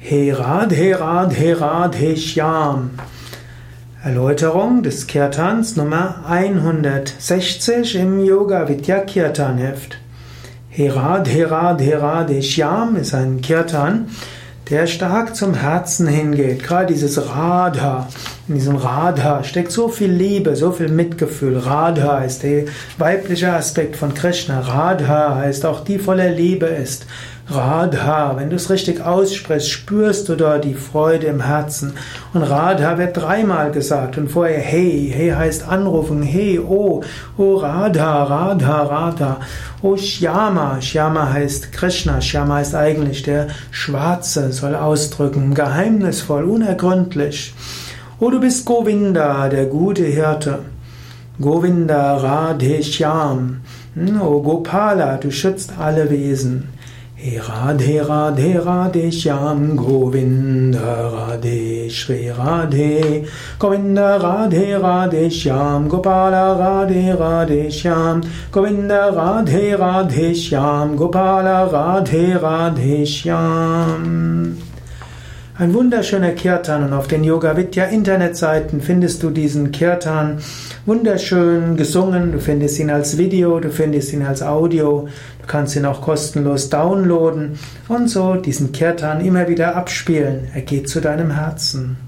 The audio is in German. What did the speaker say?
He Radhe Radhe Radhe Shyam. Erläuterung des Kirtans Nummer 160 im Yoga Vidya Kirtan Heft. He Radhe Radhe Radhe Shyam ist ein Kirtan, der stark zum Herzen hingeht. Gerade dieses Radha. In diesem Radha steckt so viel Liebe, so viel Mitgefühl. Radha ist der weibliche Aspekt von Krishna. Radha heißt auch die voller Liebe ist. Radha, wenn du es richtig aussprichst, spürst du da die Freude im Herzen. Und Radha wird dreimal gesagt und vorher Hey, Hey heißt anrufen, Hey, oh, oh Radha, Radha, Radha. Oh Shyama, Shyama heißt Krishna, Shyama heißt eigentlich der Schwarze, soll ausdrücken, geheimnisvoll, unergründlich. Oh, du bist Govinda, der gute Hirte. Govinda Radhe Shyam. Oh Gopala, du schützt alle Wesen. Hey राधे राधे राधे श्याम गोविन्द राधे श्रीराधे गोविन्द राधे राधे श्याम गोपाल राधे राधे श्याम गोविन्द राधे राधे श्याम गोपाल राधे राधे Shyam ein wunderschöner Kirtan und auf den Yoga Vidya Internetseiten findest du diesen Kirtan wunderschön gesungen. Du findest ihn als Video, du findest ihn als Audio. Du kannst ihn auch kostenlos downloaden und so diesen Kirtan immer wieder abspielen. Er geht zu deinem Herzen.